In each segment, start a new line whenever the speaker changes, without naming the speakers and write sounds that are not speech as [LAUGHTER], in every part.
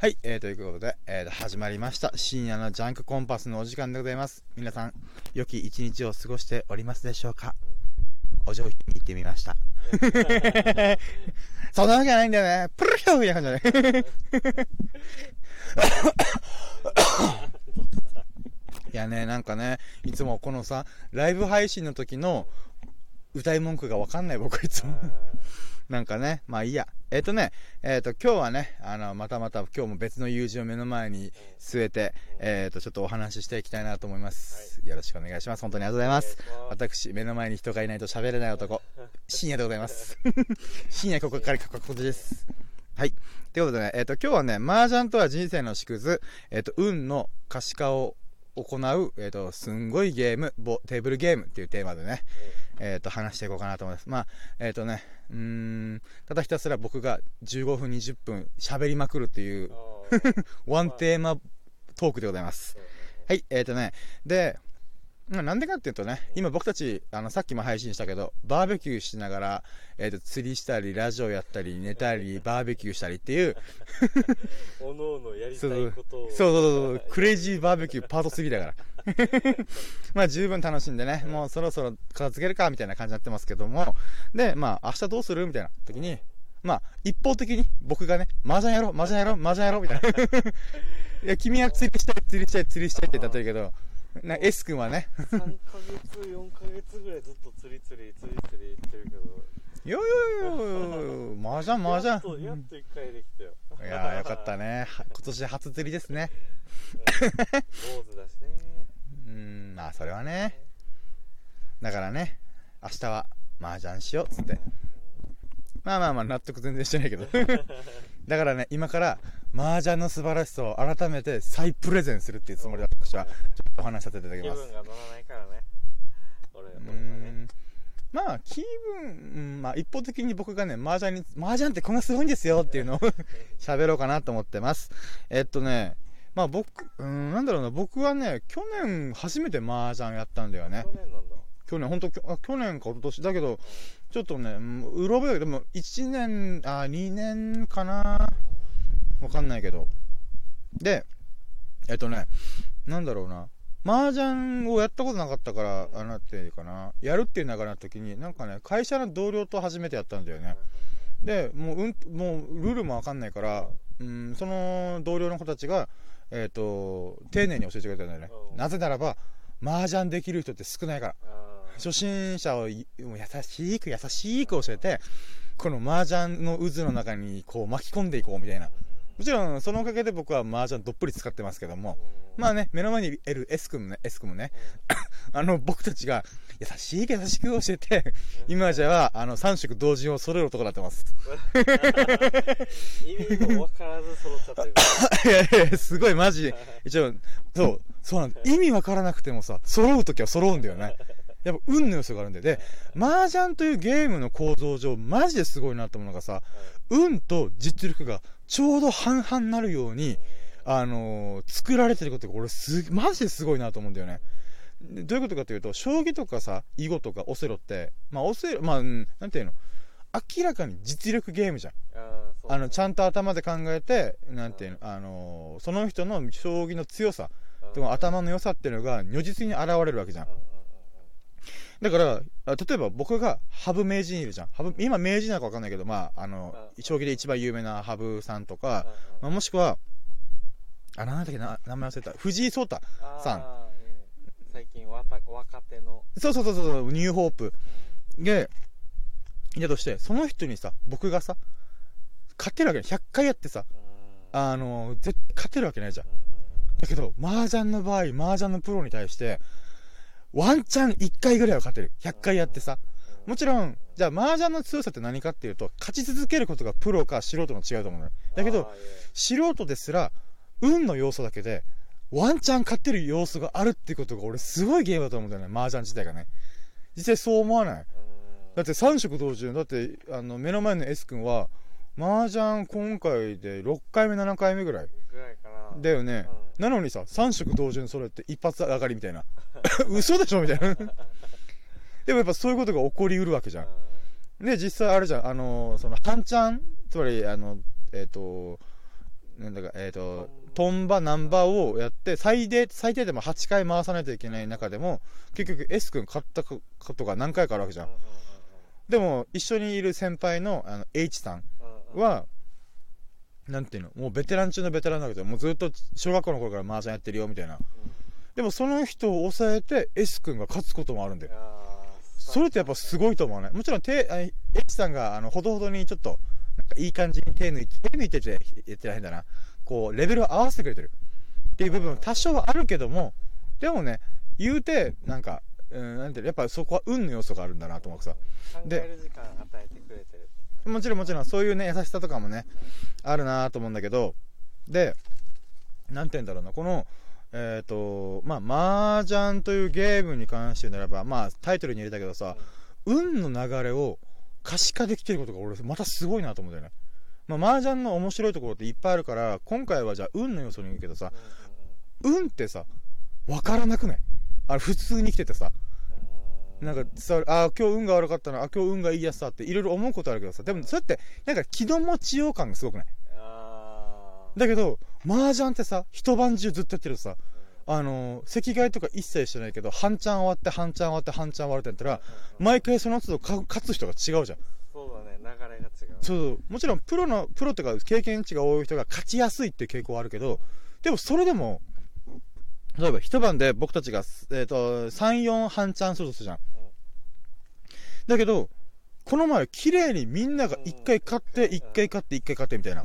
はい、えー、ということで、えーと、始まりました。深夜のジャンクコンパスのお時間でございます。皆さん、良き一日を過ごしておりますでしょうか？お上品に言ってみました。[LAUGHS] そんなわけないんだよね。プルヒョーみたいな感じだね。[LAUGHS] いやね、なんかね、いつもこのさ、ライブ配信の時の歌い文句がわかんない僕はいつも。なんかね、まあいいや。えっ、ー、とね、えっ、ー、と、今日はね、あの、またまた今日も別の友人を目の前に据えて、えっ、ー、と、ちょっとお話ししていきたいなと思います、はい。よろしくお願いします。本当にありがとうございます。私、目の前に人がいないと喋れない男、深夜でございます。[LAUGHS] 深夜ここからここです。はい。ということでね、えっ、と、今日はね、麻雀とは人生の縮図、えっ、と、運の可視化を行う、えっ、と、すんごいゲーム、テーブルゲームっていうテーマでね、えっ、と、話していこうかなと思います。まあ、えっ、とね、うん、ただひたすら僕が15分、20分喋りまくるっていう [LAUGHS] ワンテーマトークでございます。はい、えっ、ー、とね、で、なんでかっていうとね、今僕たち、あの、さっきも配信したけど、バーベキューしながら、えっ、ー、と、釣りしたり、ラジオやったり、寝たり、バーベキューしたりっていう。
おのおのやりたいことを。
そうそうそう、クレイジーバーベキューパート3だから。[LAUGHS] まあ十分楽しんでね、もうそろそろ片付けるかみたいな感じになってますけども、で、まあ明日どうするみたいな時に、まあ一方的に僕がね、麻雀やろう、麻雀やろう、麻雀やろうみたいな。[LAUGHS] いや、君は釣りしたい、釣りしたい、釣りしたいって言ったんだけど、な S 君はね。
3ヶ月4ヶ月ぐらいずっと釣り釣り釣り釣り言ってるけど。
いやいやいや麻雀麻雀
やっとやっと1回できたよ
いやよかったね今年初釣りですね
坊主だしね
うんまあそれはねだからね明日は麻雀しようっつってまあまあまあ納得全然してないけどだからね今から麻雀の素晴らしさを改めて再プレゼンするっていうつもりだ私はちょっとお話しさせていただきます。
気分が乗らないからね。俺俺はね。
まあ気分、うん、まあ一方的に僕がね麻雀に麻雀ってこんなすごいんですよっていうのを [LAUGHS] 喋ろうかなと思ってます。えっとねまあ僕うんなんだろうな僕はね去年初めて麻雀やったんだよね。
去年なんだ
去年本当去年か一昨年だけどちょっとねうろ覚えでも1年あ2年かなわかんないけど。で、えっとね、なんだろうな。麻雀をやったことなかったから、あなていうかな、やるっていう流れの時に、なんかね、会社の同僚と初めてやったんだよね。で、もう、うん、もう、ルールもわかんないから、うん、その同僚の子たちが、えっ、ー、と、丁寧に教えてくれたんだよね。なぜならば、麻雀できる人って少ないから。初心者を優しく優しく教えて、この麻雀の渦の中にこう巻き込んでいこうみたいな。もちろん、そのおかげで僕は麻雀どっぷり使ってますけども、まあね、目の前にいる S 君もね、S 君もね、あの、僕たちが、優しい優しく教えて、今じゃは、あの、3色同時を揃える男になってます。
意味も分からず揃っちゃって
る。[LAUGHS] いやいや、すごいマジ、一応、そう、そうなんだ。意味分からなくてもさ、揃うときは揃うんだよね。やっぱ運の要素があるんで。で、麻雀というゲームの構造上、マジですごいなと思うのがさ、運と実力がちょうど半々になるように、あのー、作られてることが俺す、マジですごいなと思うんだよね。どういうことかというと、将棋とかさ、囲碁とかオセロって、まあオセロ、まあ、なんていうの、明らかに実力ゲームじゃん。あの、ちゃんと頭で考えて、なんていうの、あのー、その人の将棋の強さ、頭の良さっていうのが如実に現れるわけじゃん。だから、例えば僕が羽生名人いるじゃん。羽生、今名人なのかわかんないけど、まあ、あの、将棋で一番有名な羽生さんとか、まあ、もしくは、あ、なんだっけな、名前忘れた。藤井聡太さん。
最近若手の。
そうそうそうそう、ニューホープ。で、いたとして、その人にさ、僕がさ、勝てるわけない。100回やってさ、あの、絶対勝てるわけないじゃん。だけど、麻雀の場合、麻雀のプロに対して、ワンチャン1回ぐらいは勝てる。100回やってさ。もちろん、じゃあ、麻雀の強さって何かっていうと、勝ち続けることがプロか素人の違うと思うのよ。だけど、素人ですら、運の要素だけで、ワンチャン勝てる要素があるってことが俺すごいゲームだと思うんだよね、麻雀自体がね。実際そう思わない？だって3色同時だって、あの、目の前の S 君は、麻雀今回で6回目、7回目ぐらい。
ぐらいかな。
だよね。うんなのにさ、3色同時にそれって一発上がりみたいな。[LAUGHS] 嘘でしょみたいな。[LAUGHS] でもやっぱそういうことが起こりうるわけじゃん。で、実際あれじゃん、あの、その、半チャン、つまり、あの、えっ、ー、と、なんだか、えっ、と、トンバ、ナンバーをやって、最低、最低でも8回回さないといけない中でも、結局 S 君勝ったことが何回かあるわけじゃん。でも、一緒にいる先輩のあの H さんは、なんていうの、もうベテラン中のベテランだけど、もうずっと小学校の頃から麻雀やってるよ、みたいな。でもその人を抑えて S 君が勝つこともあるんだよ。それってやっぱすごいと思うね。もちろん手、あ H さんが、あの、ほどほどにちょっと、なんかいい感じに手抜いて、手抜いてって言ってら変だな。こう、レベルを合わせてくれてる。っていう部分多少はあるけども、でもね、言うて、なんか、うん、なんていうのやっぱそこは運の要素があるんだなと思うさ。
で時間与えてくれてる
もちろんもちろんそういうね、優しさとかもね、あるなと思うんだけど、で、なんて言うんだろうな、この、えっ、と、まあ、麻雀というゲームに関してならば、まあ、タイトルに入れたけどさ、運の流れを可視化できてることが俺、またすごいなと思うんだよね。まあ、麻雀の面白いところっていっぱいあるから、今回はじゃあ運の要素に言うけどさ、運ってさ、わからなくない？あれ普通に生きててさ、なんかさ、あ今日運が悪かったな、あ今日運がいいやつさっていろいろ思うことあるけどさ、でもそれって、なんか気の持ちよう感がすごくない？だけど、麻雀ってさ、一晩中ずっとやってるとさ、あのー、席替えとか一切してないけど、半チャン終わって、半チャン終わって、半チャン終わるってやったら、毎回その都度か勝つ人が違うじゃん。
そうだね流れが違う。
そう、もちろんプロの、プロとか経験値が多い人が勝ちやすいっていう傾向はあるけど、でもそれでも、例えば一晩で僕たちが、えっ、と、3、4半チャンするとするじゃん。だけど、この前、綺麗にみんなが1回勝って、1回勝って、1回勝ってみたいな。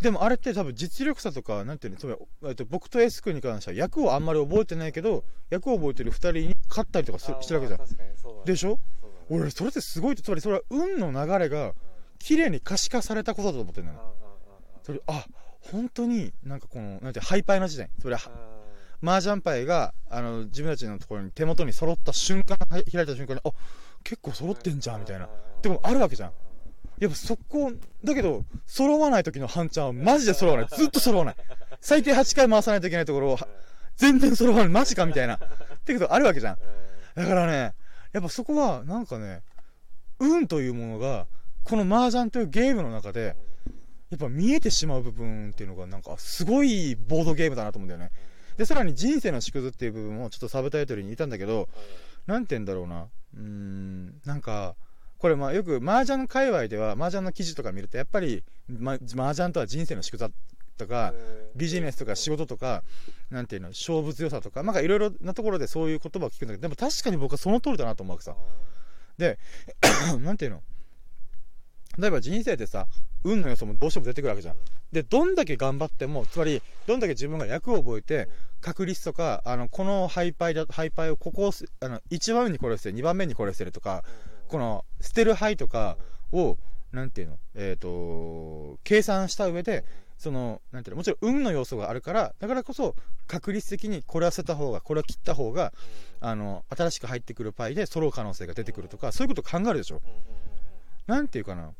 でもあれって多分実力差とか、なんていうの、つまり、えっと、僕と S 君に関しては役をあんまり覚えてないけど、役を覚えてる2人に勝ったりとかすしてるわけじゃん。でしょ？俺、それってすごい、つまりそれは運の流れが、綺麗に可視化されたことだと思ってるのよ。それ、あ、本当になんかこの、なんて、ハイパイの時代。それ、麻雀牌が、あの、自分たちのところに手元に揃った瞬間、開いた瞬間に、あ、結構揃ってんじゃん、みたいな。でもあるわけじゃん。やっぱそこ、だけど、揃わない時の半ちゃんはマジで揃わない。ずっと揃わない。最低8回回さないといけないところを、全然揃わない。マジかみたいな。ってことあるわけじゃん。だからね、やっぱそこは、なんかね、運というものが、この麻雀というゲームの中で、やっぱ見えてしまう部分っていうのが、なんか、すごいボードゲームだなと思うんだよね。で、さらに人生の縮図っていう部分も、ちょっとサブタイトルにいたんだけど、なんて言うんだろうな。うーん、なんか、これまあよく麻雀界隈では麻雀の記事とか見るとやっぱり、ま、麻雀とは人生の縮図とかビジネスとか仕事とかなんていうの勝負強さとかなんかいろいろなところでそういう言葉を聞くんだけどでも確かに僕はその通りだなと思うわけさで [CLEARS THROAT] なんていうの例えば人生ってさ運の要素もどうしても出てくるわけじゃん。でどんだけ頑張ってもつまりどんだけ自分が役を覚えて確率とかあのこのハイパイだハイパイをここをあの1番目にこれを捨てる2番目にこれを捨てるとかこの捨てる牌とかをなんていうの？えっ、と計算した上でそのなんていうの？もちろん運の要素があるからだからこそ確率的にこれは捨てた方がこれは切った方があの新しく入ってくるパイで揃う可能性が出てくるとかそういうこと考えるでしょ。なんていうかな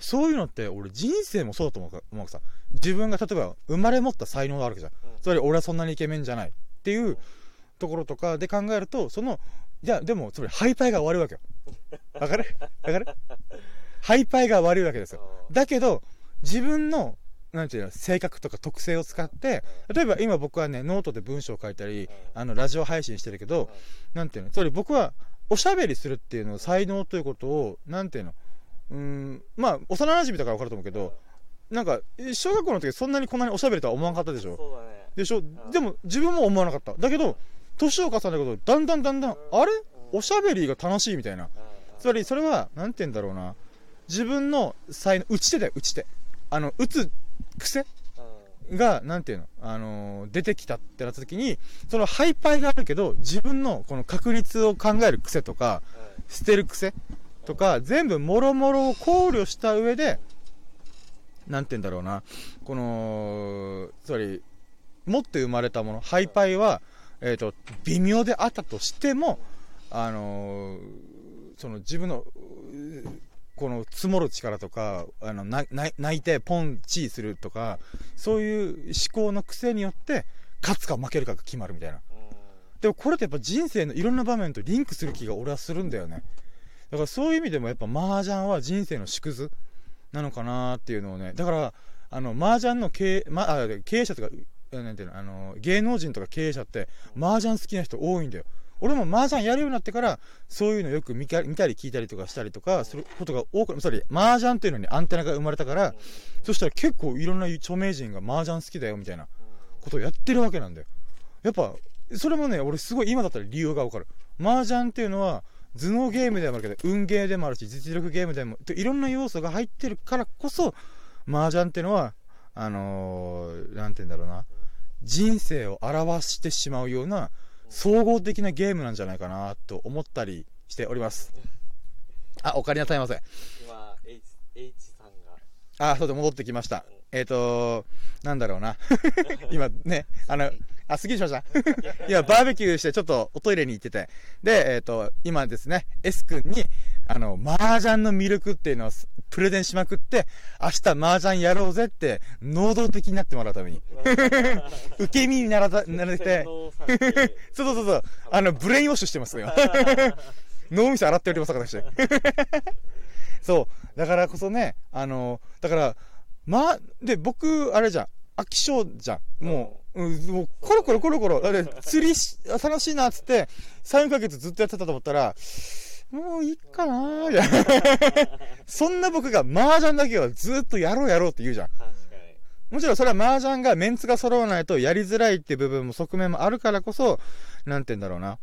そういうのって俺人生もそうだと思う思うさ。自分が例えば生まれ持った才能があるわけじゃん。つまり俺はそんなにイケメンじゃないっていうところとかで考えるとそのいやでもつまりハイパイが悪いわけよ。わかる？わかる？ハイパイが悪いわけですよ。だけど自分のなんていうの性格とか特性を使って例えば今僕はねノートで文章を書いたりあのラジオ配信してるけどなんていうのつまり僕はおしゃべりするっていうのを才能ということをなんていうのうんまあ幼馴染だから分かると思うけどなんか小学校の時そんなにこんなにおしゃべりとは思わなかったでしょ？
そうだね。
でしょ？でも自分も思わなかった。だけど年を重ねることだんだんだんだんあれ？おしゃべりが楽しいみたいな。つまりそれはなんて言うんだろうな。自分の才能打ち手だよ打ち手。あの打つ癖がなんていうの、あのー出てきたってなった時にそのハイパイがあるけど自分のこの確率を考える癖とか捨てる癖とか全部もろもろを考慮した上でなんて言うんだろうな。このつまり持って生まれたものハイパイは、えー、と微妙であったとしてもあのーその自分のうこの積もる力とかあの泣いてポンチーするとかそういう思考の癖によって勝つか負けるかが決まるみたいな。でもこれってやっぱ人生のいろんな場面とリンクする気が俺はするんだよねだからそういう意味でもやっぱ麻雀は人生の縮図なのかなっていうのをね、だから、あの、麻雀の経営、ま、あ経営者とか、なんていうの、あの、芸能人とか経営者って、麻雀好きな人多いんだよ。俺も麻雀やるようになってから、そういうのよく見か見たり聞いたりとかしたりとかすることが多く、それ、麻雀っていうのにアンテナが生まれたから、そしたら結構いろんな著名人が麻雀好きだよみたいなことをやってるわけなんだよ。やっぱ、それもね、俺すごい今だったら理由がわかる。麻雀っていうのは、頭脳ゲームでもあるけど、運ゲーでもあるし、実力ゲームでも、いろんな要素が入ってるからこそ、麻雀ってのは、あのー、なんて言うんだろうな、人生を表してしまうような、総合的なゲームなんじゃないかな、と思ったりしております。あ、お帰りなさいませ。
今 H, H さんが
あ、そうで戻ってきました。えっ、ー、となんだろうな。[LAUGHS] 今ね、あの、あ、すっきりしました。[LAUGHS] 今、バーベキューしてちょっとおトイレに行ってて。で、えっ、と、今ですね、S 君に、あの、麻雀の魅力っていうのをプレゼンしまくって、明日麻雀やろうぜって、能動的になってもらうために。[LAUGHS] 受け身にならた、なれて、そうそうそうそう、あの、ブレインウォッシュしてますよ。[LAUGHS] 脳みそ洗っております、私。そう。だからこそね、あの、だから、まあ、で、僕、あれじゃん、飽き性じゃん。もう、うん、もう、コロコロコロコロ、あれ、釣りし、楽しいなっつって、3ヶ月ずっとやってたと思ったら、もういいかなーみたいな。[LAUGHS] そんな僕が麻雀だけはずっとやろうやろうって言うじゃん。もちろんそれは麻雀がメンツが揃わないとやりづらいっていう部分も側面もあるからこそ、なんて言うんだろうな。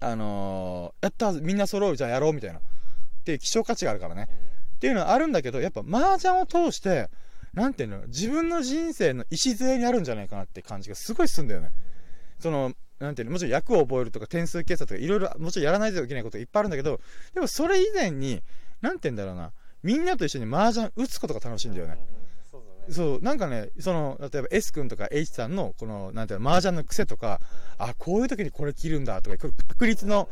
あのー、やったみんな揃うじゃあやろうみたいな。っていう希少価値があるからね。っていうのはあるんだけど、やっぱ麻雀を通して、なんていうの、自分の人生の礎にあるんじゃないかなって感じがすごいすんだよね。その、なんていうの、もちろん役を覚えるとか点数計算とかいろいろ、もちろんやらないといけないこといっぱいあるんだけど、でもそれ以前に、なんていうんだろうな、みんなと一緒に麻雀打つことが楽しいんだよね。
そう
なんかね、その、例えば S 君とか H さんの、この、なんていうの、麻雀の癖とか、あ、こういう時にこれ切るんだとか、確率の、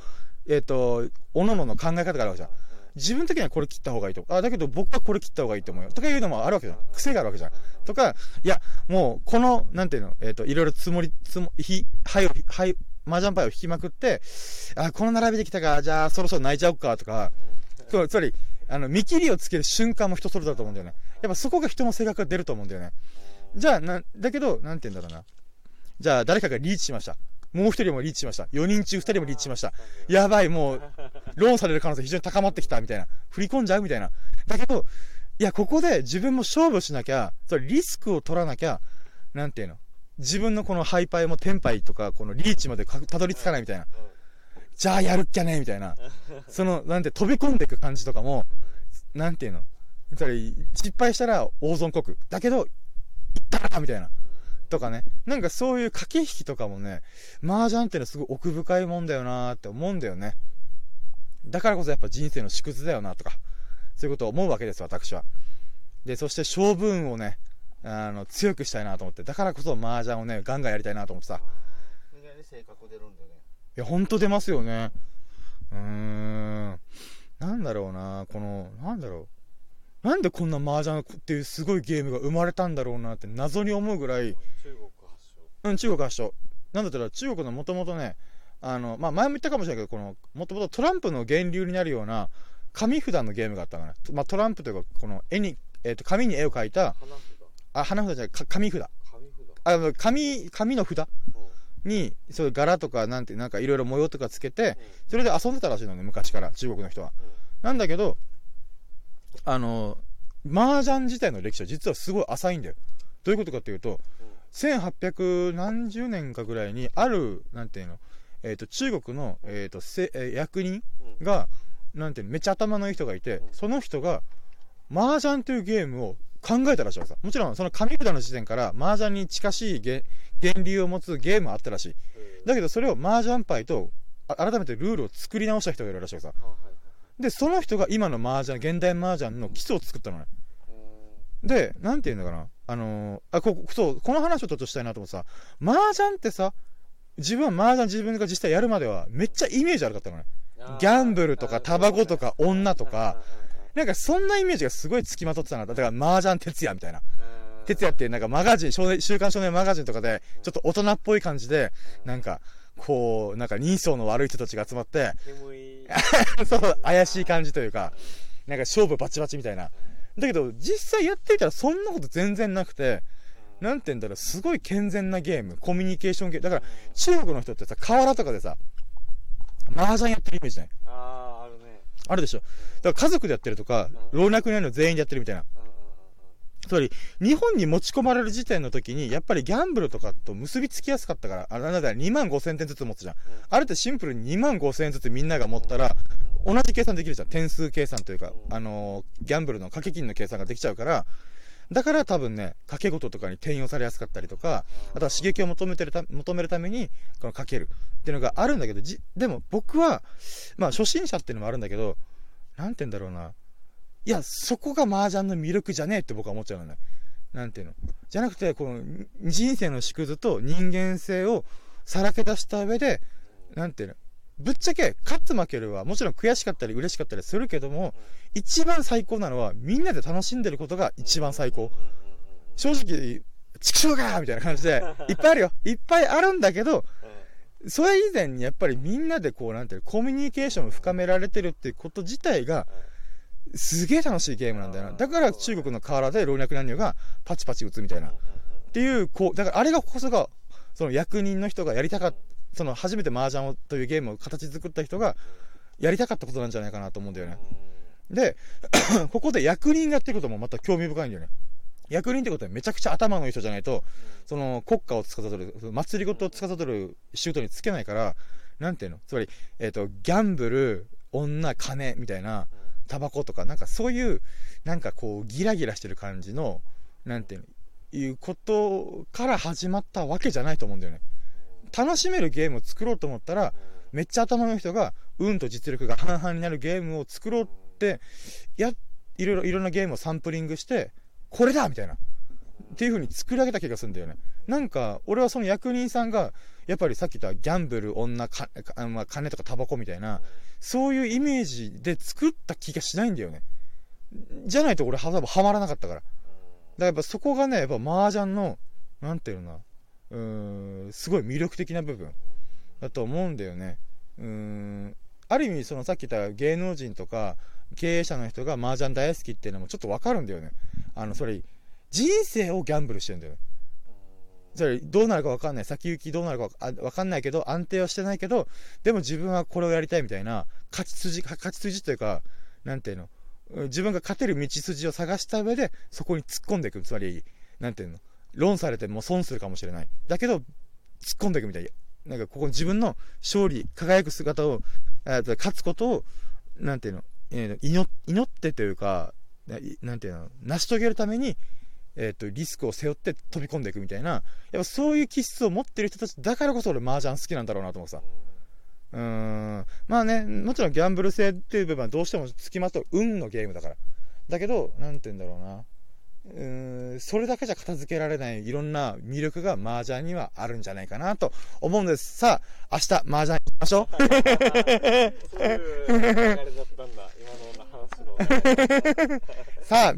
えっ、と、おののの考え方があるわけじゃん。自分的にはこれ切った方がいいと。あ、だけど僕はこれ切った方がいいと思うよ。とかいうのもあるわけじゃん。癖があるわけじゃん。とか、いや、もう、この、なんていうの、えっ、と、いろいろ積もり、積も、ひ、はい、はい、麻雀牌を引きまくって、あ、この並びできたか、じゃあそろそろ泣いちゃおうか、とか、つまり、あの、見切りをつける瞬間も人それぞれだと思うんだよね。やっぱそこが人の性格が出ると思うんだよね。じゃあ、な、だけど、なんて言うんだろうな。じゃあ、誰かがリーチしました。もう一人もリーチしました。4人中2人もリーチしました。やばい、もう、ローンされる可能性非常に高まってきた、みたいな。振り込んじゃうみたいな。だけど、いや、ここで自分も勝負しなきゃ、それリスクを取らなきゃ、なんていうの？自分のこのハイパイもテンパイとか、このリーチまでたどり着かないみたいな。じゃあやるっきゃねみたいな。その、なんて飛び込んでいく感じとかも、なんていうの？それ失敗したら大損国。だけど、いったらみたいな。とかね。なんかそういう駆け引きとかもね、麻雀ってのはすごい奥深いもんだよなーって思うんだよね。だからこそやっぱ人生の縮図だよなとか、そういうことを思うわけです、私は。で、そして勝負運をね、あの、強くしたいなと思って、だからこそ麻雀をね、ガンガンやりたいなと思ってさ。
意外に性格出るんだね
いや、ほんと出ますよね。うーん。なんだろうな、この、なんだろう。なんでこんな麻雀っていうすごいゲームが生まれたんだろうなって謎に思うぐらい、
中国発祥
うん、中国発祥。なんだったら中国のもともとね、あの、まあ、前も言ったかもしれないけど、この、もともとトランプの源流になるような、紙札のゲームがあったのね。まあ、トランプというか、この絵に、えっ、と、紙に絵を描いた、
花札
あ、花札じゃない、か紙札。
紙札
あの、紙、紙の札
うん
に、そういう柄とか、なんて、なんかいろいろ模様とかつけて、それで遊んでたらしいのね、昔から、中国の人は。なんだけど、あの、麻雀自体の歴史は実はすごい浅いんだよ。どういうことかっていうと、1800何十年かぐらいに、ある、なんていうの、えっ、と、中国の、えっ、と、せえー役人
うん
が、なんていうの、めっちゃ頭のいい人がいて、
うん
その人が、麻雀というゲームを考えたらしいわけさ。もちろん、その紙札の時点から、麻雀に近しいげ源流を持つゲームはあったらしい。だけど、それを麻雀牌と、あ改めてルールを作り直した人がいるらしいわけさ。で、その人が今の麻雀、現代麻雀の基礎を作ったのね。
うん
で、なんていうのかな。あのーあ、ここ、そう、この話をちょっとしたいなと思ってさ、麻雀ってさ、自分は麻雀自分が実際やるまではめっちゃイメージ悪かったのね。ギャンブルとかタバコとか女とかなんかそんなイメージがすごいつきまとってたな。だから麻雀徹夜みたいな。
はい
徹夜ってなんかマガジン、少年、週刊少年マガジンとかで、ちょっと大人っぽい感じで、なんか、こう、なんか人相の悪い人たちが集まって、[LAUGHS] そう、怪しい感じというか、なんか勝負バチバチみたいな。だけど、実際やってみたらそんなこと全然なくて、なんて言うんだろう、すごい健全なゲーム、コミュニケーションゲーム。だから、中国の人ってさ、河原とかでさ、麻雀やってるイメージない？
あああるね
あるでしょ？だから家族でやってるとか、老若男女全員でやってるみたいな。つまり、日本に持ち込まれる時点の時に、やっぱりギャンブルとかと結びつきやすかったから、あなんだ、2万5千点ずつ持つじゃん。あれってシンプルに2万5千円ずつみんなが持ったら、同じ計算できるじゃん。点数計算というか、あのーギャンブルの掛け金の計算ができちゃうから、だから多分ね、掛け事とかに転用されやすかったりとか、あとは刺激を求めてるた求めるために、このかけるっていうのがあるんだけど、じでも僕は、まあ初心者っていうのもあるんだけど、なんて言うんだろうな。いや、そこが麻雀の魅力じゃねえって僕は思っちゃうのね。なんていうの。じゃなくて、この人生の縮図と人間性をさらけ出した上で、なんていうの。ぶっちゃけ、勝つ負けるはもちろん悔しかったり嬉しかったりするけども、一番最高なのはみんなで楽しんでることが一番最高。正直、畜生かみたいな感じで、[LAUGHS] いっぱいあるよ。いっぱいあるんだけど、それ以前にやっぱりみんなでこう、なんていうのコミュニケーションを深められてるっていうこと自体が、すげえ楽しいゲームなんだよな。だから中国の河原で老若男女がパチパチ打つみたいな。っていう、こう、だからあれがこそが、その役人の人がやりたかった、その初めて麻雀をというゲームを形作った人が、やりたかったことなんじゃないかなと思うんだよね。で、[COUGHS] ここで役人がやってることもまた興味深いんだよね。役人ってことはめちゃくちゃ頭のいい人じゃないと、その国家を司る、祭りごとを司る仕事につけないから、なんていうの？つまり、えっ、と、ギャンブル、女、金みたいな、タバコとか、なんかそういう、なんかこう、ギラギラしてる感じの、なんていうの、いうことから始まったわけじゃないと思うんだよね。楽しめるゲームを作ろうと思ったら、めっちゃ頭の人が、運と実力が半々になるゲームを作ろうって、や、いろいろ、いろんなゲームをサンプリングして、これだみたいな。っていう風に作り上げた気がするんだよね。なんか、俺はその役人さんが、やっぱりさっき言ったギャンブル、女、かかまあ金とかタバコみたいな、そういうイメージで作った気がしないんだよね。じゃないと俺は多分ハマらなかったから。だからやっぱそこがね、やっぱ麻雀の、なんていうのな、うーん、すごい魅力的な部分だと思うんだよね。うーん、ある意味そのさっき言った芸能人とか経営者の人が麻雀大好きっていうのもちょっとわかるんだよね。あの、それ、人生をギャンブルしてるんだよね。それどうなるか分かんない。先行きどうなるか分かんないけど安定はしてないけどでも自分はこれをやりたいみたいな勝ち筋勝ち筋というかなんていうの？自分が勝てる道筋を探した上でそこに突っ込んでいく。つまりなんていうの？論されても損するかもしれない。だけど突っ込んでいくみたい。なんかここ自分の勝利輝く姿を勝つことをなんていうの、祈ってというかなんていうの？成し遂げるためにえー、とリスクを背負って飛び込んでいくみたいなやっぱそういう気質を持ってる人たちだからこそ俺麻雀好きなんだろうなと思うさ。うーん。まあねもちろんギャンブル性っていう部分はどうしてもつきまとう運のゲームだから。だけどなんて言うんだろうな。うーんそれだけじゃ片付けられないいろんな魅力が麻雀にはあるんじゃないかなと思うんです。さあ明日麻雀行きましょう。
そういう流れだったんだ。今の話の。[LAUGHS]
さあ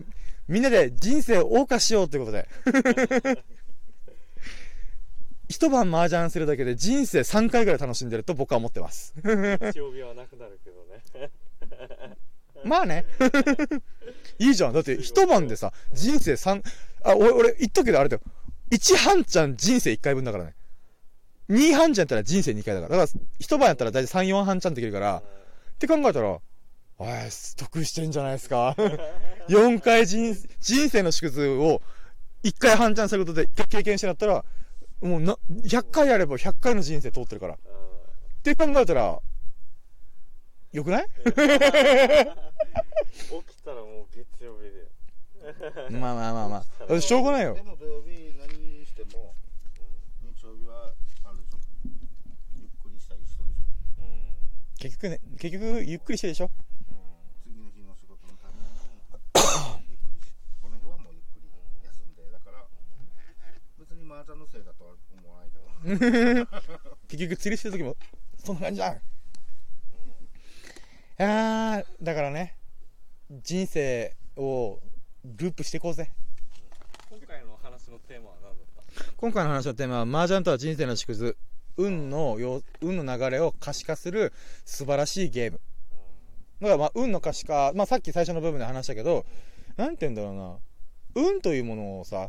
みんなで人生を謳歌しようということで。[LAUGHS] 一晩麻雀するだけで人生3回ぐらい楽しんでると僕は思ってます。
日曜日はなくなるけどね。
まあね。[LAUGHS] いいじゃん。だって一晩でさ人生3あ俺俺言っとくけどあれだよ。1半ちゃん人生1回分だからね。2半ちゃんやったら人生2回だから。だから一晩やったら大体34半ちゃんできるから。って考えたらおい得してんじゃないですか？[LAUGHS] 4回人人生の縮図を1回半チャンすることで1回経験してなったらもうな100回やれば100回の人生通ってるから。って考えたらよくない？
起きたらもう月曜日で。[LAUGHS]
まあまあまあまあ。しょうがないよ。
でも土曜日何にしても、日曜日はあるでしょ。ゆっくりしたい人でしょ、
結局ね結局ゆっくりしてるでしょ
次の日の仕事のためにゆっくりしこの日はもうゆっくり休んでだから別に麻雀のせいだとは思わないけど [LAUGHS]
結局釣りしてる時もそんな感じじゃんあーだからね人生をループしていこうぜ。
今回の話のテーマは何だった？
今回の話のテーマは麻雀とは人生の縮図。運のよ運の流れを可視化する素晴らしいゲーム。だからまあ運の可視化、まあ、さっき最初の部分で話したけどなんて言うんだろうな。運というものをさ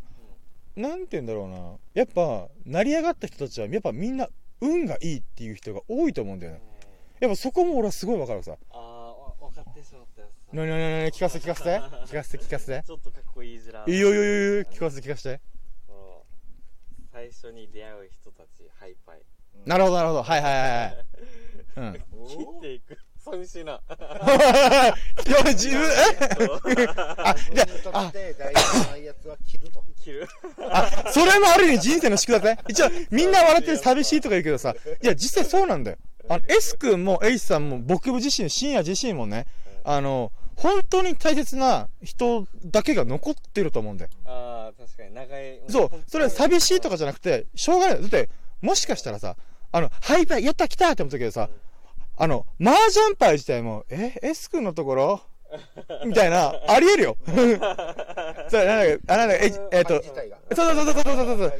なんて言うんだろうな。やっぱ成り上がった人たちはやっぱみんな運がいいっていう人が多いと思うんだよね。やっぱそこも俺はすごい分かるさ。
ああわ分かってしまったやつさ。
なになになに聞かせて聞かせて。聞かせて聞かせて。
ちょっとかっこいいじら
いいよいいよいいよ聞かせて聞かせて。
最初に出会う人たちハイパイ。
なるほどなるほど。はいはいはいはい。[LAUGHS] うん。
切っていく。寂しいな。[LAUGHS] い
や自分え？[LAUGHS] あいや
自分にとって大事なやつは切ると。
切る。
あそれもある意味人生の宿題ね。一応みんな笑ってる寂しいとか言うけどさ。いや実際そうなんだよ。あの S 君も H さんも僕自身深夜自身もねあの本当に大切な人だけが残ってると思うんだよ。
ああ確かに長い。
そうそれは寂しいとかじゃなくてしょうがない。だってもしかしたらさあのハイパイやった来たって思ったけどさあの麻雀パイ自体もえ S 君のところ？みたいなありえるよそれなんだっけあなんだっけええっと。そうそうそうそうそうそうそう。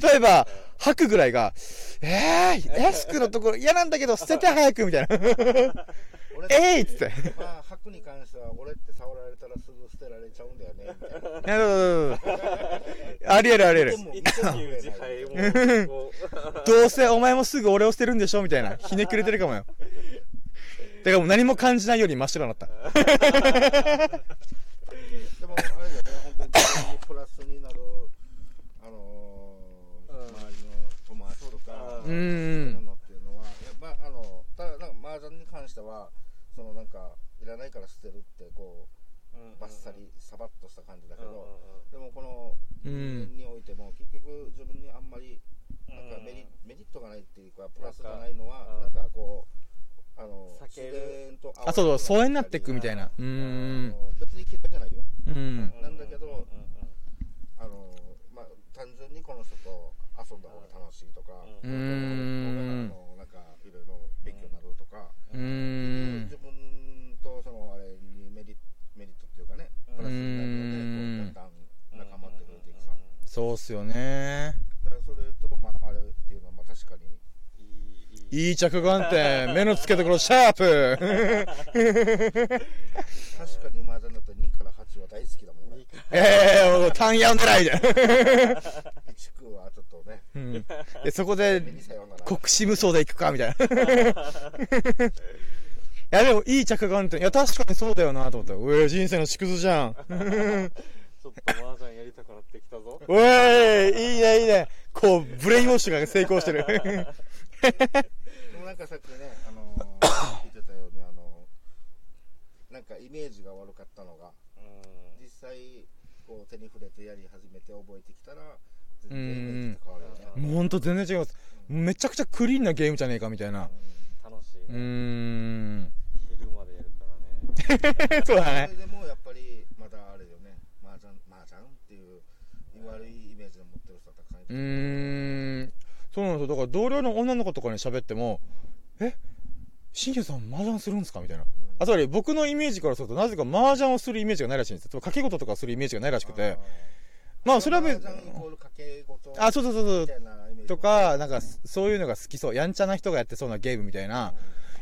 [LAUGHS] 例えば、吐くぐらいが、えー、エスクのところ嫌なんだけど捨てて早くみたいな。[LAUGHS]
俺
えいっつって。
まあ、白に関しては、俺って触られたらすぐ捨てられちゃうんだよね、な。
なるほどありえるありえる。[LAUGHS] どうせお前もすぐ俺を捨てるんでしょみたいな。ひねくれてるかもよ。だからもう何も感じないより真っ白になった。
でも、あれだよね、本当に。自分に。プラスになる、あのー
うん
周りの友達とか、
う
そうい
ん
う。のっていうのは、やっぱ、あの、ただ、なんか、麻雀に関しては、そのなんか、いらないから捨てるって、こう、バッサリ、サバッとした感じだけ
うんうん。
ど、でもこの、
うん
人間においても、結局自分にあんまり、なんかメリメリットがないっていうか、プラスがないのは、
なんか
こう、あの、
避ける。
あ、そうそう、
せ
疎遠になっていくみたいな。うん。
の別に嫌いじゃない。よ。
うん。
なんだけどあの、まあ、単純にこの人と遊んだ方が楽しいとか、
うーん。
あのなんかいろいろ勉強になるとか、
うーん
自。分とそのあれにメリメリットっていうかね、プラスになるので、こうだんだん仲間ってくれていくさ。
そうっすよね。
だからそれと、まあ、あれっていうのは、まあ、確かに、
いいいい
いい着眼点。目の付けどころ、シャープ。[LAUGHS]
確かに麻雀だったら2から8は大好きだもんね。
ええー、単ヤを狙いで。
1区はちょっとね、
うん。で、そこで。国士無双で行くかみたいな。いや、でも、いい着眼点。いや、確かにそうだよなと思った。うえ、人生の縮図じゃん。
ちょっと麻雀やりたくなってきたぞ
うえいいね、いいね。こう、ブレインウォッシュが成功してる。
でもなんかさっきね、あのー言ってたように、あのーなんかイメージが悪かったのが、
うん
実際、こう手に触れてやり始めて覚えてきたら、全然
うん。もうほんと全然違います。めちゃくちゃクリーンなゲームじゃねえかみたいな。
楽しいう
ー
ね
ん。
昼までやるからね [LAUGHS]
そうだ
そ
ね
れ。でもやっぱり、まだあれよね、麻雀、麻雀っていう悪いイメージを持ってる人はたくさんいる。
うーん。そうなんですよ。だから同僚の女の子とかに喋っても、え新庄さん麻雀するんですかみたいな。あ、つまり僕のイメージからすると、なぜか麻雀をするイメージがないらしいんですよ。掛け事とかするイメージがないらしくて。まあ、それは別あ、そうそうそうそうとか、なんか、そういうのが好きそう。やんちゃな人がやってそうなゲームみたいな。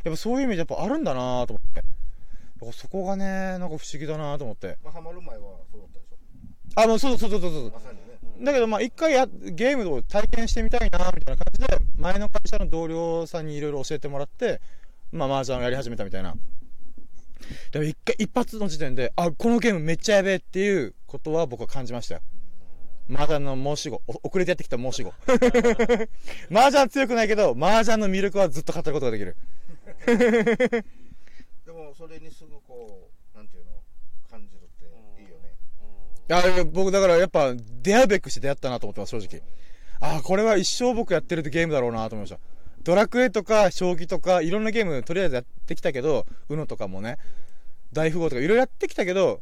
やっぱそういうイメージやっぱあるんだなと思って。だからそこがね、なんか不思議だなと思って。
まあ、ハマる前はそうだったでしょ。
あ、もうそうそうそうそうそう
ま。さにね。
だけどまあ一回や、ゲームを体験してみたいなみたいな感じで、前の会社の同僚さんにいろいろ教えてもらって、まあ麻雀をやり始めたみたいな。でも一回、一発の時点で、あ、このゲームめっちゃやべえっていうことは僕は感じましたよ。麻雀の申し子、お遅れてやってきた申し子。[LAUGHS] 麻雀強くないけど、麻雀の魅力はずっと語ることができる。[LAUGHS]
でも、それにすぐこう、なんていうの、感じるっていいよね。
いや、僕だからやっぱ出会うべくして出会ったなと思ってます、正直。あ、これは一生僕やってるゲームだろうなと思いました。ドラクエとか将棋とかいろんなゲームとりあえずやってきたけど、UNO とかもね、大富豪とかいろいろやってきたけど、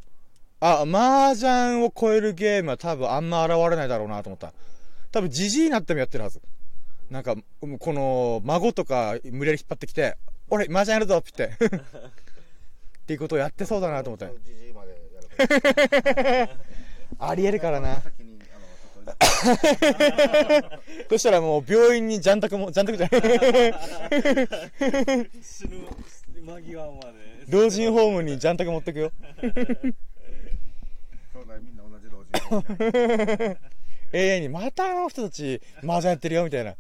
あ、麻雀を超えるゲームは多分あんま現れないだろうなと思った。多分じじいになってもやってるはず。なんか、この孫とか無理やり引っ張ってきて、俺麻雀やるぞって言って。[LAUGHS] っていうことをやってそうだなと思って。
じじいまでやる
ありえるからな。[LAUGHS] そしたらもう病院にジャンタクも、ジャンタクじゃない。
死ぬ間際まで
老人ホームにジャンタク持ってくよ。永遠 [LAUGHS] にまたあの人たち麻雀やってるよみたいな。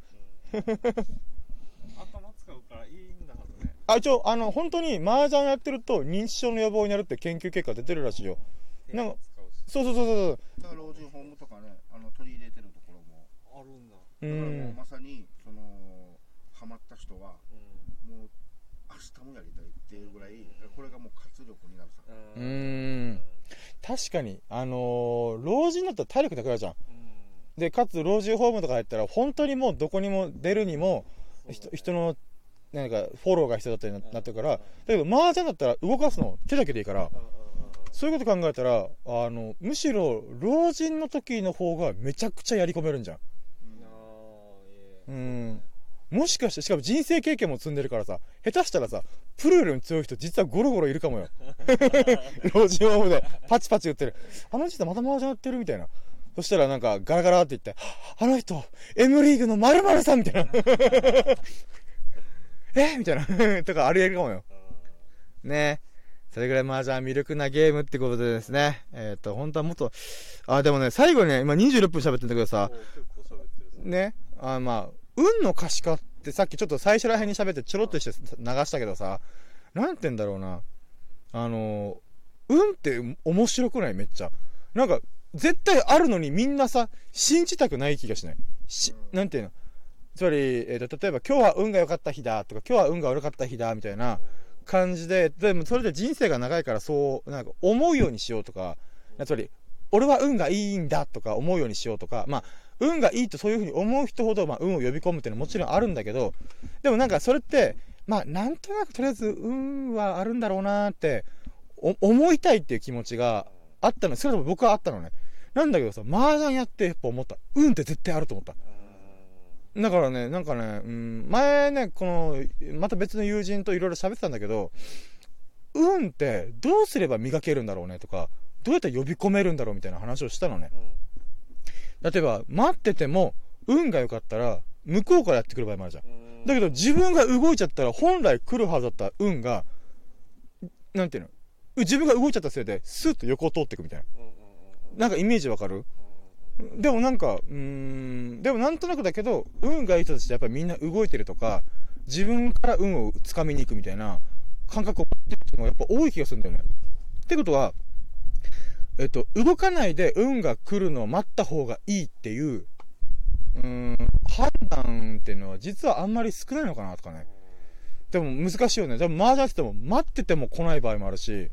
[LAUGHS]
頭使うからいいんだはずね。
あ一応あの本当に麻雀やってると認知症の予防になるって研究結果出てるらしいよ。なんかそうそうそうそう
だから老人ホームとかねあの取り入れてるところも
あるんだ。
う
だからもう
ん
まさにそのハマった人は
う
もう明日もやりたいっていうぐらいこれがもう活力になるさ。
うーん確かにあのー老人だったら体力なくなるじゃん。でかつ老人ホームとか入ったら本当にもうどこにも出るにも人人のなんかフォローが必要だったりななってるから。だけど麻雀だったら動かすの手だけでいいから。そういうこと考えたらあのむしろ老人の時の方がめちゃくちゃやり込めるんじゃん。うん。もしかしてしかも人生経験も積んでるからさ下手したらさプロよりも強い人実はゴロゴロいるかもよ。[LAUGHS] 老人ホームでパチパチ打ってる。あの人また麻雀やってるみたいな。そしたらなんかガラガラって言ってあの人 M リーグの〇〇さんみたいな。[LAUGHS] え？みたいな。[LAUGHS] とかありえるかもよ。ね。それぐらい麻雀は魅力なゲームってことでですね。えっ、と本当はもっとあでもね最後にね今26分喋ってんだけどさ。ね。あまあ運の可視化ってさっきちょっと最初ら辺に喋ってちょろっとして流したけどさなんて言うんだろうな。あの運って面白くない？めっちゃ。なんか絶対あるのにみんなさ信じたくない気がしない。し、なんていうの？つまり、えーと例えば今日は運が良かった日だとか今日は運が悪かった日だみたいな感じででもそれで人生が長いからそうなんか思うようにしようとかつまり俺は運がいいんだとか思うようにしようとかまあ運がいいとそういうふうに思う人ほど、まあ、運を呼び込むっていうのはもちろんあるんだけどでもなんかそれってまあなんとなくとりあえず運はあるんだろうなって思いたいっていう気持ちがあったの。それとも僕はあったのね。なんだけどさ麻雀やってやっぱ思った。運って絶対あると思った。だからね、なんかね、うん、前ね、この、また別の友人といろいろ喋ってたんだけど、運ってどうすれば磨けるんだろうねとか、どうやって呼び込めるんだろうみたいな話をしたのね。例えば、待ってても、運が良かったら、向こうからやってくる場合もあるじゃん。だけど、自分が動いちゃったら、本来来るはずだった運が、なんていうの？自分が動いちゃったせいで、スッと横を通っていくみたいな。なんかイメージわかる？でもなんか、うーん、でもなんとなくだけど、運がいい人たちってやっぱりみんな動いてるとか、自分から運を掴みに行くみたいな感覚を持ってる人がやっぱ多い気がするんだよね。ってことは、えっと、動かないで運が来るのを待った方がいいっていう、うーん、判断っていうのは実はあんまり少ないのかなとかね。でも難しいよね。でも麻雀ってても待ってても来ない場合もあるし、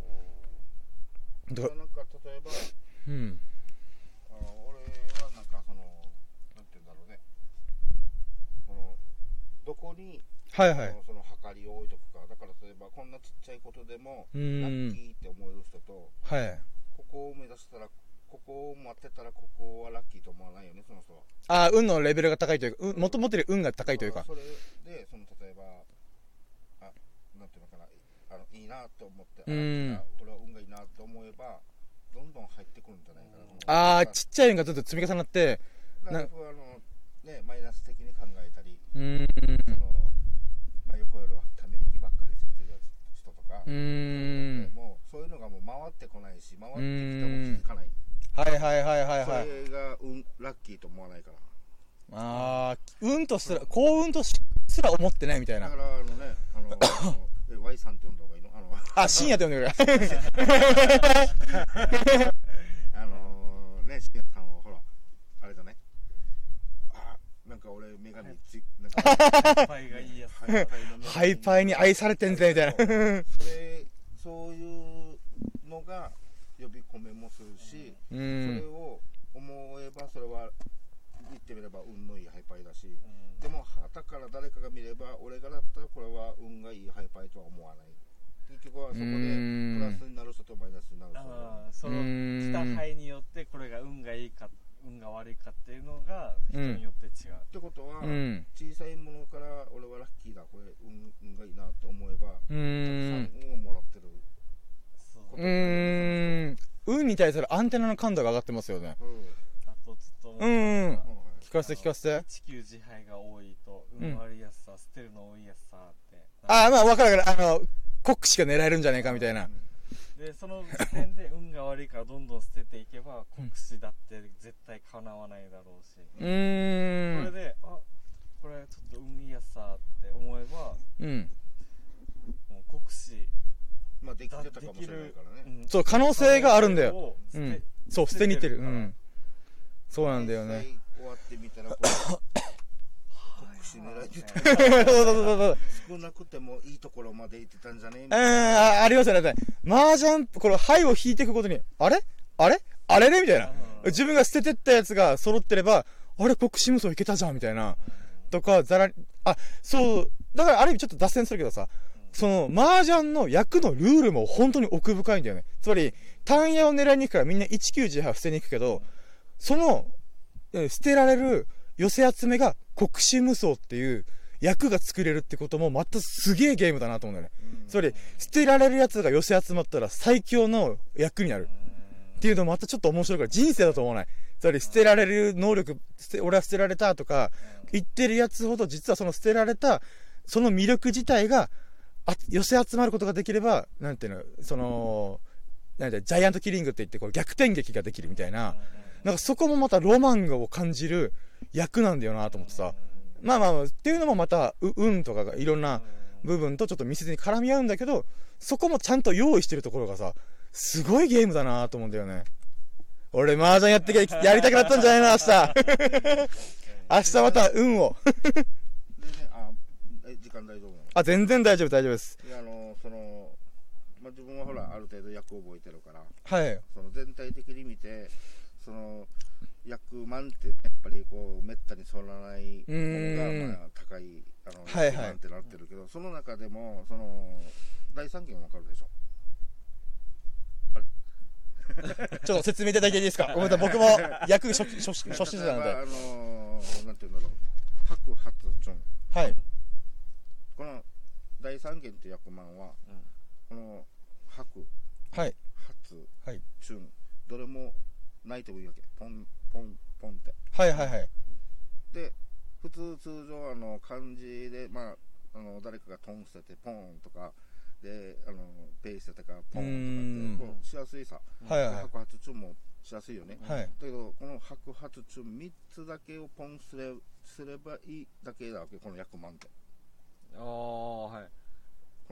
だから
なんか例えば
うん。
あの俺はなんかそのなんて言うんだろうねこのどこに、
はいはい。
その計りを置いとくかだから例えばこんなちっちゃいことでも
う
ラ。ッキーって思える人と
はい。
ここを目指したらここを待ってたらここはラッキーと思わないよねその人は
あー運のレベルが高いというか、うん、元々より運が高いというか。
それでその例えばあなんていうのかなあのいいなと思って
うん
あ俺は運がいいなと思えばどんどん入ってくるんじゃないかな
あー、ちっちゃい運がずっと積み重なって、
だから僕はあの、ね、マイナス的に考えたり、
うーん。
そのまあ、横よりはため息ばっかりしてる人とか、
うーん。
し、回ってきても気づかない。
はいはいはいはいはい。
それが、うん、ラッキーと思わないから。
あー、運とすら、幸運としすら思ってないみたいな
だか。ら、あのね、あの、[COUGHS] Y さんって呼んだ方がいいの？あの、
あ、深夜って呼んでくれ。[LAUGHS]
あのね、しげさんはほら、あれだね。あ、なんか俺、女神つ、なんか、[LAUGHS]
パイがいいやつ [LAUGHS]
ハイパイの女神
ハイパイに愛されてんぜ、みたいな。
それそういうのが呼び込めもするし、
う
それ
ん。
を思えばそれは言ってみれば運のいいハイパイだし、でも旗から誰かが見れば俺がだったらこれは運がいいハイパイとは思わない。結局はそこで
うん。
プラスになる人とマイナスになる人
その
うん。
来た牌によってこれが運がいいか運が悪いかっていうのが人によって違う、
ってことは、
うん。
小さいものから俺はラッキーだ。これ運運がいいなって思えば、
う
たくさ
ん
ん。運をもらってる、
そう
うーん。運に対するアンテナの感度が上がってますよね。
うん。
あとずっと思って
うん。聞かせて聞かせて。
地球自敗が多いと
うん。
運悪いやつさ、捨てるの多いやつさって。
あー、まあわかるわかる。あの、国士が狙えるんじゃないかみたいな。
ででその時点で運が悪いからどんどん捨てていけば国士だって絶対かなわないだろうし、
うーん。
これであこれちょっと運いいやつさって思えば
うん。
もう国士
まあでき
だ
てたかもしれないからね。
うん
そう可能性があるんだよ。う。ん。そう捨てにてるうん。そうなんだよね。
終わってみたらこれ国士狙い。て [LAUGHS] た
そうそうそうそう。
少なくてもいいところまで行ってたんじゃねえ
あありますよね。麻雀これ牌を引いていくことにあれ？あれ？あれね？みたいな。
うん。
自分が捨ててったやつが揃ってればあれ国士無双いけたじゃんみたいな。とかざらあそうだからある意味ちょっと脱線するけどさその麻雀の役のルールも本当に奥深いんだよね。つまり単野を狙いに行くからみんな1918捨てに行くけどそのえー捨てられる寄せ集めが国士無双っていう役が作れるってこともまたすげえゲームだなと思うんだよね。つまり捨てられるやつが寄せ集まったら最強の役になる。っていうのもまたちょっと面白いから人生だと思わない。つまり捨てられる能力俺は捨てられたとか言ってるやつほど実はその捨てられたその魅力自体があ寄せ集まることができればなんていうのそのなんていうのジャイアントキリングって言ってこう逆転劇ができるみたいな。なんかそこもまたロマンを感じる役なんだよなと思ってさ。まあまあっていうのもまたう運とかがいろんな部分とちょっと密接に絡み合うんだけどそこもちゃんと用意してるところがさすごいゲームだなと思うんだよね。俺麻雀やってけやりたくなったんじゃないの明日。[LAUGHS] 明日また運を。
時間大丈夫
あ全然大丈夫大丈夫です。
いやあのその、まあ、自分はほらある程度役を覚えてるから
はい。
その全体的に見てその役満ってやっぱりこうめったにそらないもの
うん。
がまあ高いあの
はいはい。
役満ってなってるけど、その中でもその第三件わかるでしょ？[LAUGHS]
ちょっと説明いただいていいですか？ごめんなさい。[LAUGHS] 僕も役初初初初心者なので。
例えばあのなんていうんだろう。白発チョン
はい
第三件っ役満はこの白
はい。
発
はい。
チュンどれもないてもいいわけ。ポンポンポンって。
はいはいはい。
で普通通常あの漢字でまああの誰かがトン捨ててポンとかであのペイ捨ててかポンとか
うん。
ってこうしやすいさ、
はいはい
白髪チュンもしやすいよね、
はい。
だけどこの白髪チュン3つだけをポンすれすればいいだけだわけこの役満って。
ああはい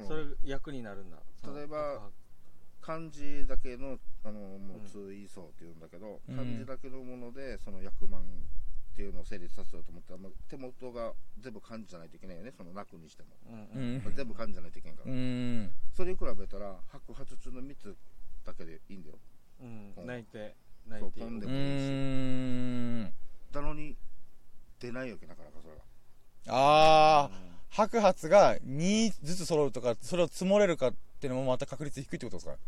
それ役になるんだ。
例えば漢字だけのあのも
う
通位相っていうんだけど、
うん。
漢字だけのものでその役満っていうのを成立させようと思ったら、まあ、手元が全部漢字じゃないといけないよね。そのなくにしても、
うん
全部漢字じゃないといけんから、
うーん。
それに比べたら白髪中の3つだけでいいんだよ。
うん。泣いて泣いて。
そうポンで
う
もいいし。だのに出ないわけなかなかそれが
ああ白髪が2ずつ揃うとかそれを積もれるかっていうのもまた確率低いってことですか？
だか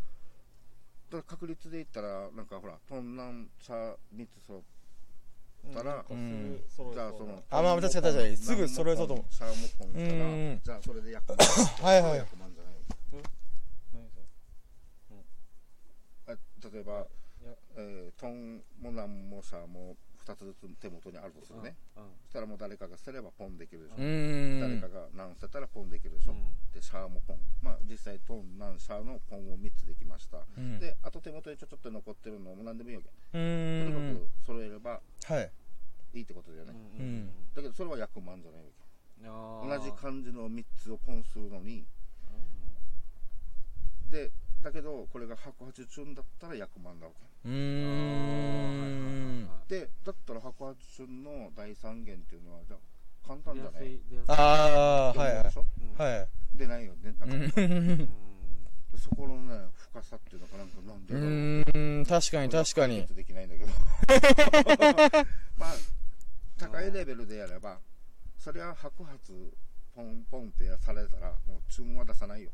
ら確率で言ったらなんかほらトンナンシャ3つ揃ったら
うん
じゃあその
あまあ確かに確かに。すぐ揃えそうと思う。
シャーもポンした
うん
らじゃあそれで役満 [COUGHS]
はいはい
役満じゃない。わけあ例えばえートンもナンもシャーも2つずつ手元にあるとするね、そしたらもう誰かが捨てればポンできるでしょ、
うーん。
誰かがナン捨てたらポンできるでしょ、でシャーもポン。まあ実際トンナンシャーのポンを3つできました、
うん。
であと手元にちょちょっと残ってるのも何でもいいわけ。
う
とにかく揃えれば
はい。
いいってことだよね、
うん
だけどそれは役満じゃないわけ。同じ
か
漢字の3つをポンするのに。でだけどこれが180チュンだったら役満だわけ
うーん。
でだったら180チュンの第三元っていうのはじゃあ簡単じゃない？
ああはいはい。はい。
出ないよね？なかなか。
う
そこのね深さっていうのかなんかなんでだろう。
ーん。確かに確かに。
できないんだけど。[LAUGHS] まあ高いレベルでやればそれは白髪ポンポンってやされたらもう注文は出さないよ、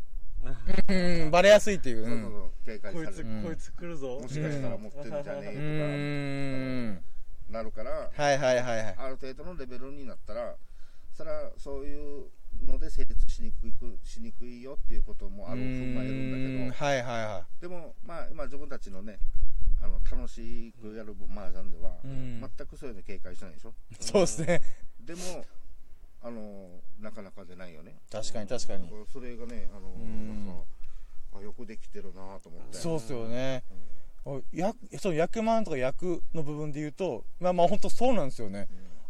うん。バレやすいっていう。う
そうそうんそう警戒
こいつ
される
こいつ来るぞ。
もしかしたら持ってんじゃねえ
ん
とか。なるから
はいはいはいはい。
ある程度のレベルになったらそれはそういうので成立しにくいくしにくいよっていうこともある踏まえるんだけど。
はいはいは
でもまあ今自分たちのねあの楽しくやる麻雀では、
うん。
全くそういうの警戒しないでしょ。
いそうですね。
でもあのなかなか出ないよね。
確かに確かに。
それがねあの
ん
なん。かあよくできてるなと思って
そうっすよね。やその役満とか役の部分で言うと、まあまあ本当そうなんですよね。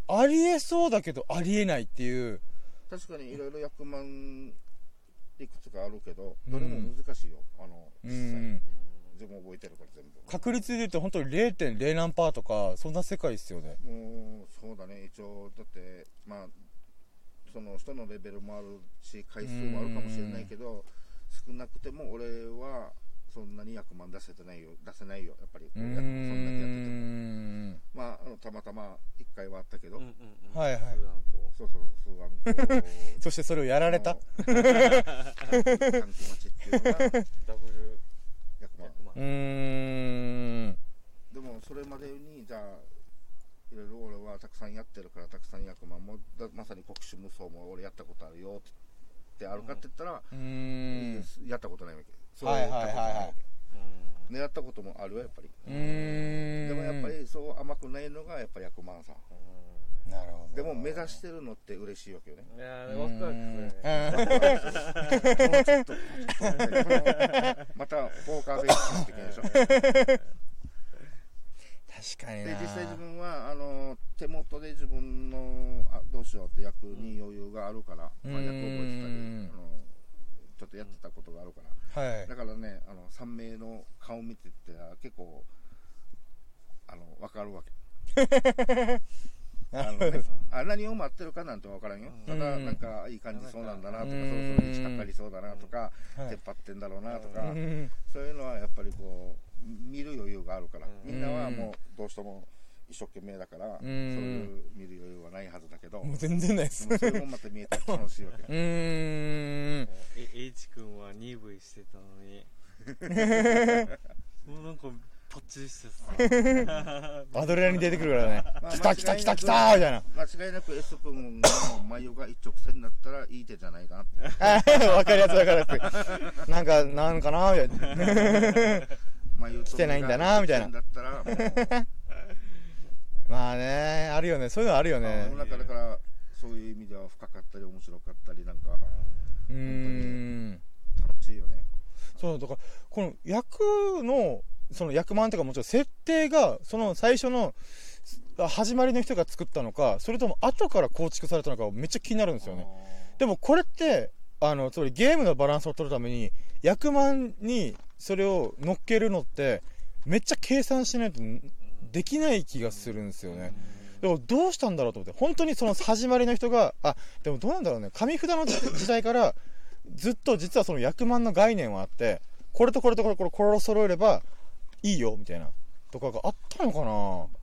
ありえそうだけどありえないっていう。
確かにいろいろ役満いくつかあるけどどれも難しいよ、あの
う
実際、
ん。
自分覚えてるから全部
確率で言うと本当に0.0何パーとか、そんな世界ですよね。
もうそうだね一応だってまあその人のレベルもあるし回数もあるかもしれないけど少なくても俺はそんなに役満出せてないよ出せないよやっぱりこ
うー
うやそんだけやってても。
ん。
まああのたまたま1回はあったけど、
うんうんうん。
はいはい。
そうそうそう数番こう。[LAUGHS]
そしてそれをやられた？
短期待ちっていうの
ダブル
役満。
100万
うーん。
でもそれまでにじゃあいろいろ俺はたくさんやってるからたくさん役満もだまさに国士無双も俺やったことあるよってあるかって言ったら、
うーん。
やったことないわけ。そう
はいはいはいはい。
やったことないわけ。
うん。
狙ったこともあるよやっぱり。でもやっぱりそう甘くないのがやっぱり役満さ
なるほど。
でも目指してるのって嬉しいわけよね。
いやーワクワクするね [LAUGHS] [LAUGHS]
またポーカーフェイスってでしょ [LAUGHS]
確かにな。
で実際自分はあの手元で自分のあどうしようって役に余裕があるから、まあ、役覚えてたり
うん
あのちょっとやってたことがあるから。
はい。
だからねあの3名の顔見てて結構あの分かるわけ。[LAUGHS] あの、ね、あ何を待ってるかなんて分からんよ。ただ
うん。
なんかいい感じそうなんだなとかそろ
うん
そろ打ちかかりそうだなとか
はい。
出っ張ってんだろうなと
う
か
ん。
そういうのはやっぱりこう見る余裕があるから。
うん。
みんなはもうどうしても一生懸命だからそういう見る余裕はないはずだけど。
もう全然ないです。
でもそれもまた見えて楽しいわけ
うーん。
え H 君は 2V してたのに。[LAUGHS] もうなんかパッチリしてさ [LAUGHS]
アドレナリン出てくるからね。
まあ
来た来た来た来たみたいな。
間違いなく S 君の眉が一直線になったらいい手じゃないかなって。[LAUGHS]
わかりやすいわかりやすい。なんかなんかなみたいな来てないんだなみたいな。[LAUGHS] まあねあるよね。そういうのあるよね。
世の中だからそういう意味では深かったり面白かったりなんか
うーん。
楽しいよね。
そうだからこの役のその役満とかもちろん設定がその最初のあ始まりの人が作ったのかそれとも後から構築されたのかめっちゃ気になるんですよね。でもこれってあのつまりゲームのバランスを取るために役満にそれを乗っけるのってめっちゃ計算しないとできない気がするんですよね。でもどうしたんだろうと思って本当にその始まりの人があでもどうなんだろうね。紙札の時代からずっと実はその役満の概念はあってこれとこれとこれこれこれを揃えればいいよみたいなとかがあったのかな。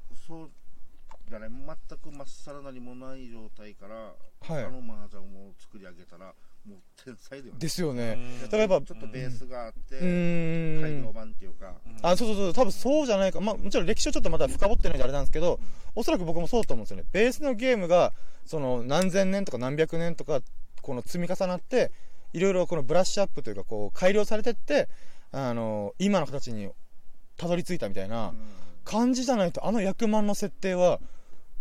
だね全くまっさら何もない状態から、
はい。
あの麻雀を作り上げたらもう天才だよね。
ですよね。
うん。
だからやっぱ
ちょっとベースがあって、
うーん。
改良版っていうか、
あそうそうそう。多分そうじゃないか、まあ、もちろん歴史をちょっとまだ深掘ってないんであれなんですけどおそらく僕もそうだと思うんですよね。ベースのゲームがその何千年とか何百年とかこの積み重なっていろいろこのブラッシュアップというかこう改良されてってあの今の形にたどり着いたみたいな感じじゃないとあの役満の設定は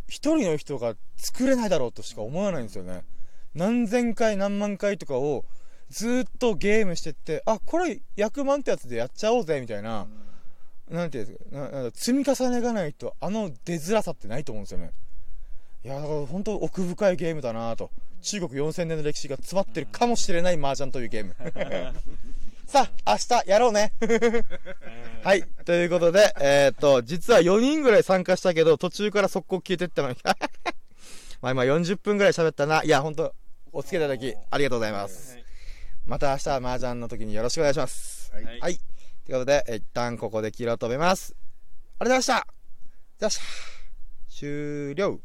一人の人が作れないだろうとしか思わないんですよね。何千回何万回とかをずっとゲームしてってあこれ役満ってやつでやっちゃおうぜみたいな、なんていうんですかな積み重ねがないとあの出づらさってないと思うんですよね。いやだから本当奥深いゲームだなと。中国4000年の歴史が詰まってるかもしれない麻雀というゲーム。[LAUGHS] さあ明日やろうね [LAUGHS] はいということでえーっと実は4人ぐらい参加したけど途中から速攻消えてったのにまあ今40分ぐらい喋ったないや本当お付き合いいただきありがとうございます
はい
また明日は麻雀の時によろしくお願いします
はい
はい
はい。ということで、一旦ここで切りを止めます。ありがとうございました。よっしゃ。終了。